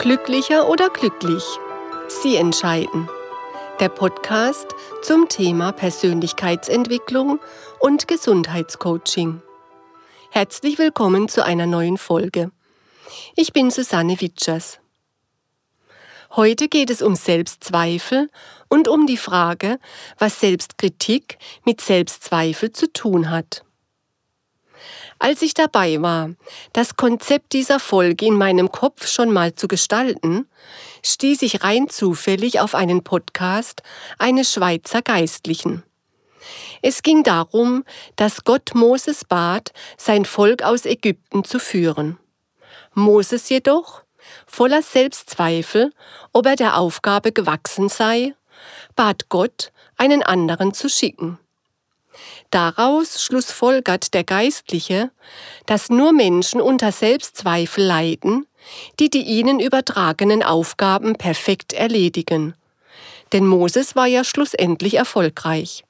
Glücklicher oder glücklich? Sie entscheiden. Der Podcast zum Thema Persönlichkeitsentwicklung und Gesundheitscoaching. Herzlich willkommen zu einer neuen Folge. Ich bin Susanne Witschers. Heute geht es um Selbstzweifel und um die Frage, was Selbstkritik mit Selbstzweifel zu tun hat. Als ich dabei war, das Konzept dieser Folge in meinem Kopf schon mal zu gestalten, stieß ich rein zufällig auf einen Podcast eines Schweizer Geistlichen. Es ging darum, dass Gott Moses bat, sein Volk aus Ägypten zu führen. Moses jedoch, voller Selbstzweifel, ob er der Aufgabe gewachsen sei, bat Gott, einen anderen zu schicken. Daraus schlussfolgert der Geistliche, dass nur Menschen unter Selbstzweifel leiden, die die ihnen übertragenen Aufgaben perfekt erledigen. Denn Moses war ja schlussendlich erfolgreich.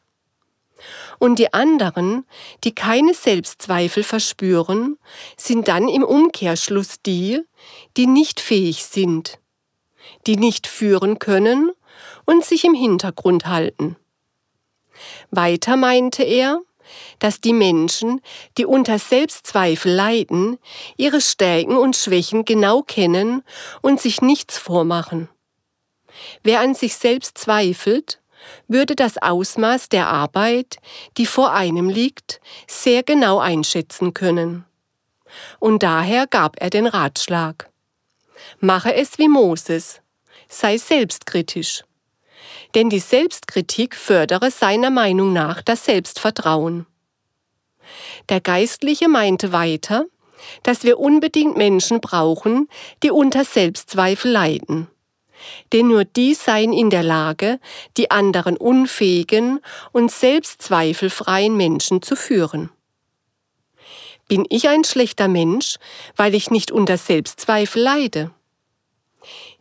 Und die anderen, die keine Selbstzweifel verspüren, sind dann im Umkehrschluss die, die nicht fähig sind, die nicht führen können und sich im Hintergrund halten. Weiter meinte er, dass die Menschen, die unter Selbstzweifel leiden, ihre Stärken und Schwächen genau kennen und sich nichts vormachen. Wer an sich selbst zweifelt, würde das Ausmaß der Arbeit, die vor einem liegt, sehr genau einschätzen können. Und daher gab er den Ratschlag. Mache es wie Moses, sei selbstkritisch denn die Selbstkritik fördere seiner Meinung nach das Selbstvertrauen. Der Geistliche meinte weiter, dass wir unbedingt Menschen brauchen, die unter Selbstzweifel leiden. Denn nur die seien in der Lage, die anderen unfähigen und selbstzweifelfreien Menschen zu führen. Bin ich ein schlechter Mensch, weil ich nicht unter Selbstzweifel leide?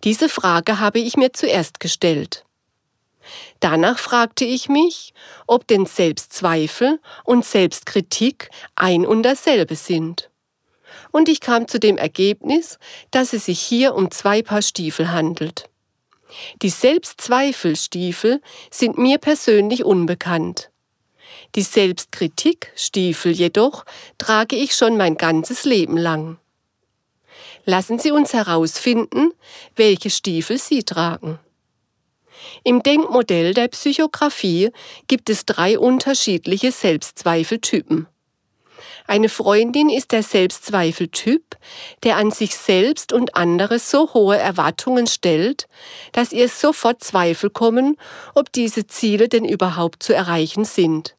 Diese Frage habe ich mir zuerst gestellt. Danach fragte ich mich, ob denn Selbstzweifel und Selbstkritik ein und dasselbe sind. Und ich kam zu dem Ergebnis, dass es sich hier um zwei Paar Stiefel handelt. Die Selbstzweifelstiefel sind mir persönlich unbekannt. Die Selbstkritikstiefel jedoch trage ich schon mein ganzes Leben lang. Lassen Sie uns herausfinden, welche Stiefel Sie tragen. Im Denkmodell der Psychographie gibt es drei unterschiedliche Selbstzweifeltypen. Eine Freundin ist der Selbstzweifeltyp, der an sich selbst und andere so hohe Erwartungen stellt, dass ihr sofort Zweifel kommen, ob diese Ziele denn überhaupt zu erreichen sind.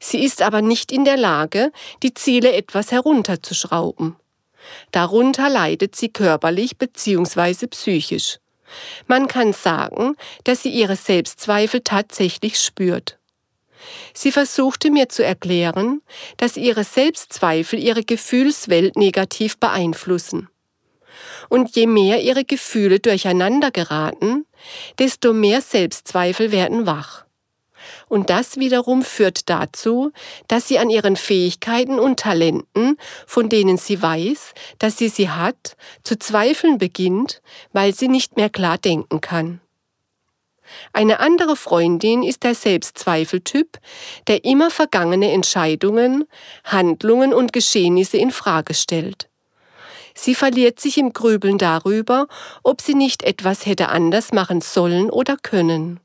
Sie ist aber nicht in der Lage, die Ziele etwas herunterzuschrauben. Darunter leidet sie körperlich bzw. psychisch. Man kann sagen, dass sie ihre Selbstzweifel tatsächlich spürt. Sie versuchte mir zu erklären, dass ihre Selbstzweifel ihre Gefühlswelt negativ beeinflussen. Und je mehr ihre Gefühle durcheinander geraten, desto mehr Selbstzweifel werden wach. Und das wiederum führt dazu, dass sie an ihren Fähigkeiten und Talenten, von denen sie weiß, dass sie sie hat, zu zweifeln beginnt, weil sie nicht mehr klar denken kann. Eine andere Freundin ist der Selbstzweifeltyp, der immer vergangene Entscheidungen, Handlungen und Geschehnisse in Frage stellt. Sie verliert sich im Grübeln darüber, ob sie nicht etwas hätte anders machen sollen oder können.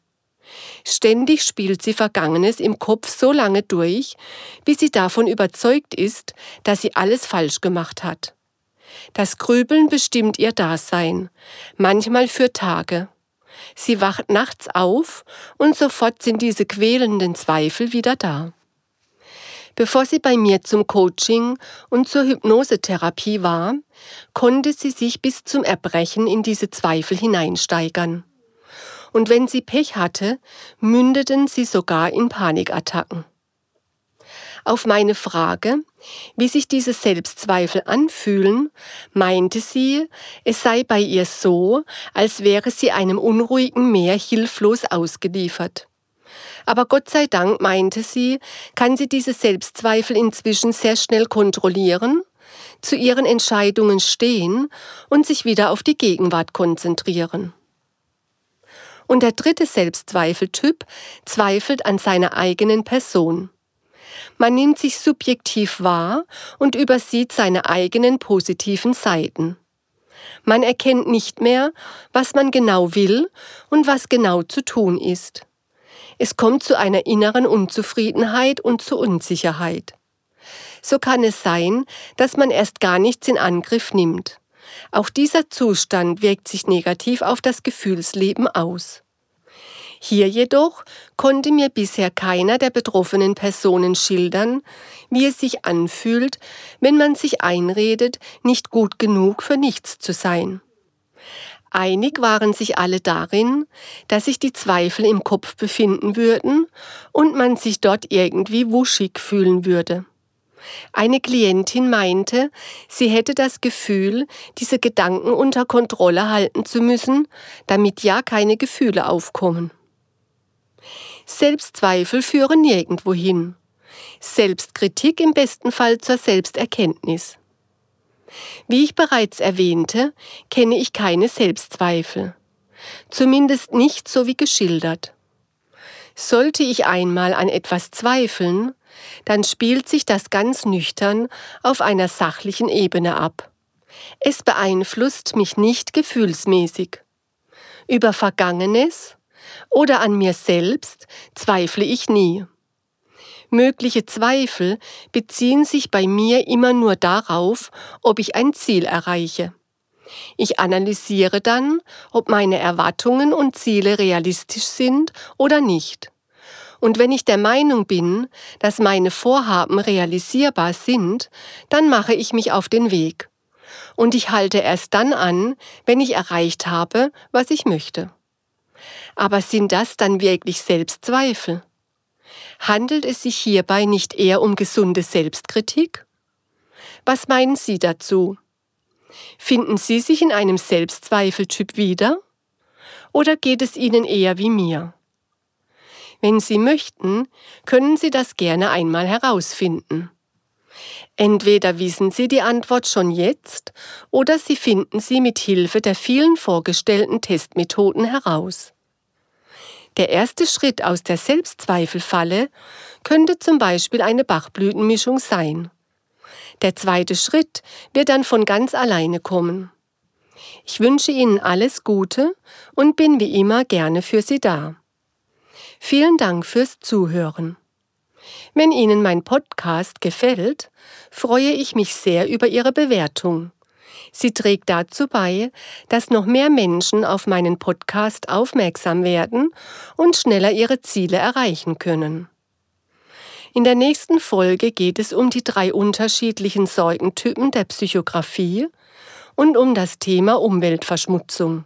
Ständig spielt sie Vergangenes im Kopf so lange durch, bis sie davon überzeugt ist, dass sie alles falsch gemacht hat. Das Grübeln bestimmt ihr Dasein, manchmal für Tage. Sie wacht nachts auf und sofort sind diese quälenden Zweifel wieder da. Bevor sie bei mir zum Coaching und zur Hypnosetherapie war, konnte sie sich bis zum Erbrechen in diese Zweifel hineinsteigern und wenn sie Pech hatte, mündeten sie sogar in Panikattacken. Auf meine Frage, wie sich diese Selbstzweifel anfühlen, meinte sie, es sei bei ihr so, als wäre sie einem unruhigen Meer hilflos ausgeliefert. Aber Gott sei Dank, meinte sie, kann sie diese Selbstzweifel inzwischen sehr schnell kontrollieren, zu ihren Entscheidungen stehen und sich wieder auf die Gegenwart konzentrieren. Und der dritte Selbstzweifeltyp zweifelt an seiner eigenen Person. Man nimmt sich subjektiv wahr und übersieht seine eigenen positiven Seiten. Man erkennt nicht mehr, was man genau will und was genau zu tun ist. Es kommt zu einer inneren Unzufriedenheit und zu Unsicherheit. So kann es sein, dass man erst gar nichts in Angriff nimmt. Auch dieser Zustand wirkt sich negativ auf das Gefühlsleben aus. Hier jedoch konnte mir bisher keiner der betroffenen Personen schildern, wie es sich anfühlt, wenn man sich einredet, nicht gut genug für nichts zu sein. Einig waren sich alle darin, dass sich die Zweifel im Kopf befinden würden und man sich dort irgendwie wuschig fühlen würde. Eine Klientin meinte, sie hätte das Gefühl, diese Gedanken unter Kontrolle halten zu müssen, damit ja keine Gefühle aufkommen. Selbstzweifel führen nirgendwo hin. Selbstkritik im besten Fall zur Selbsterkenntnis. Wie ich bereits erwähnte, kenne ich keine Selbstzweifel. Zumindest nicht so wie geschildert. Sollte ich einmal an etwas zweifeln, dann spielt sich das ganz nüchtern auf einer sachlichen Ebene ab. Es beeinflusst mich nicht gefühlsmäßig. Über Vergangenes oder an mir selbst zweifle ich nie. Mögliche Zweifel beziehen sich bei mir immer nur darauf, ob ich ein Ziel erreiche. Ich analysiere dann, ob meine Erwartungen und Ziele realistisch sind oder nicht. Und wenn ich der Meinung bin, dass meine Vorhaben realisierbar sind, dann mache ich mich auf den Weg. Und ich halte erst dann an, wenn ich erreicht habe, was ich möchte. Aber sind das dann wirklich Selbstzweifel? Handelt es sich hierbei nicht eher um gesunde Selbstkritik? Was meinen Sie dazu? Finden Sie sich in einem Selbstzweifeltyp wieder? Oder geht es Ihnen eher wie mir? Wenn Sie möchten, können Sie das gerne einmal herausfinden. Entweder wissen Sie die Antwort schon jetzt oder Sie finden sie mit Hilfe der vielen vorgestellten Testmethoden heraus. Der erste Schritt aus der Selbstzweifelfalle könnte zum Beispiel eine Bachblütenmischung sein. Der zweite Schritt wird dann von ganz alleine kommen. Ich wünsche Ihnen alles Gute und bin wie immer gerne für Sie da. Vielen Dank fürs Zuhören. Wenn Ihnen mein Podcast gefällt, freue ich mich sehr über Ihre Bewertung. Sie trägt dazu bei, dass noch mehr Menschen auf meinen Podcast aufmerksam werden und schneller ihre Ziele erreichen können. In der nächsten Folge geht es um die drei unterschiedlichen Sorgentypen der Psychografie und um das Thema Umweltverschmutzung.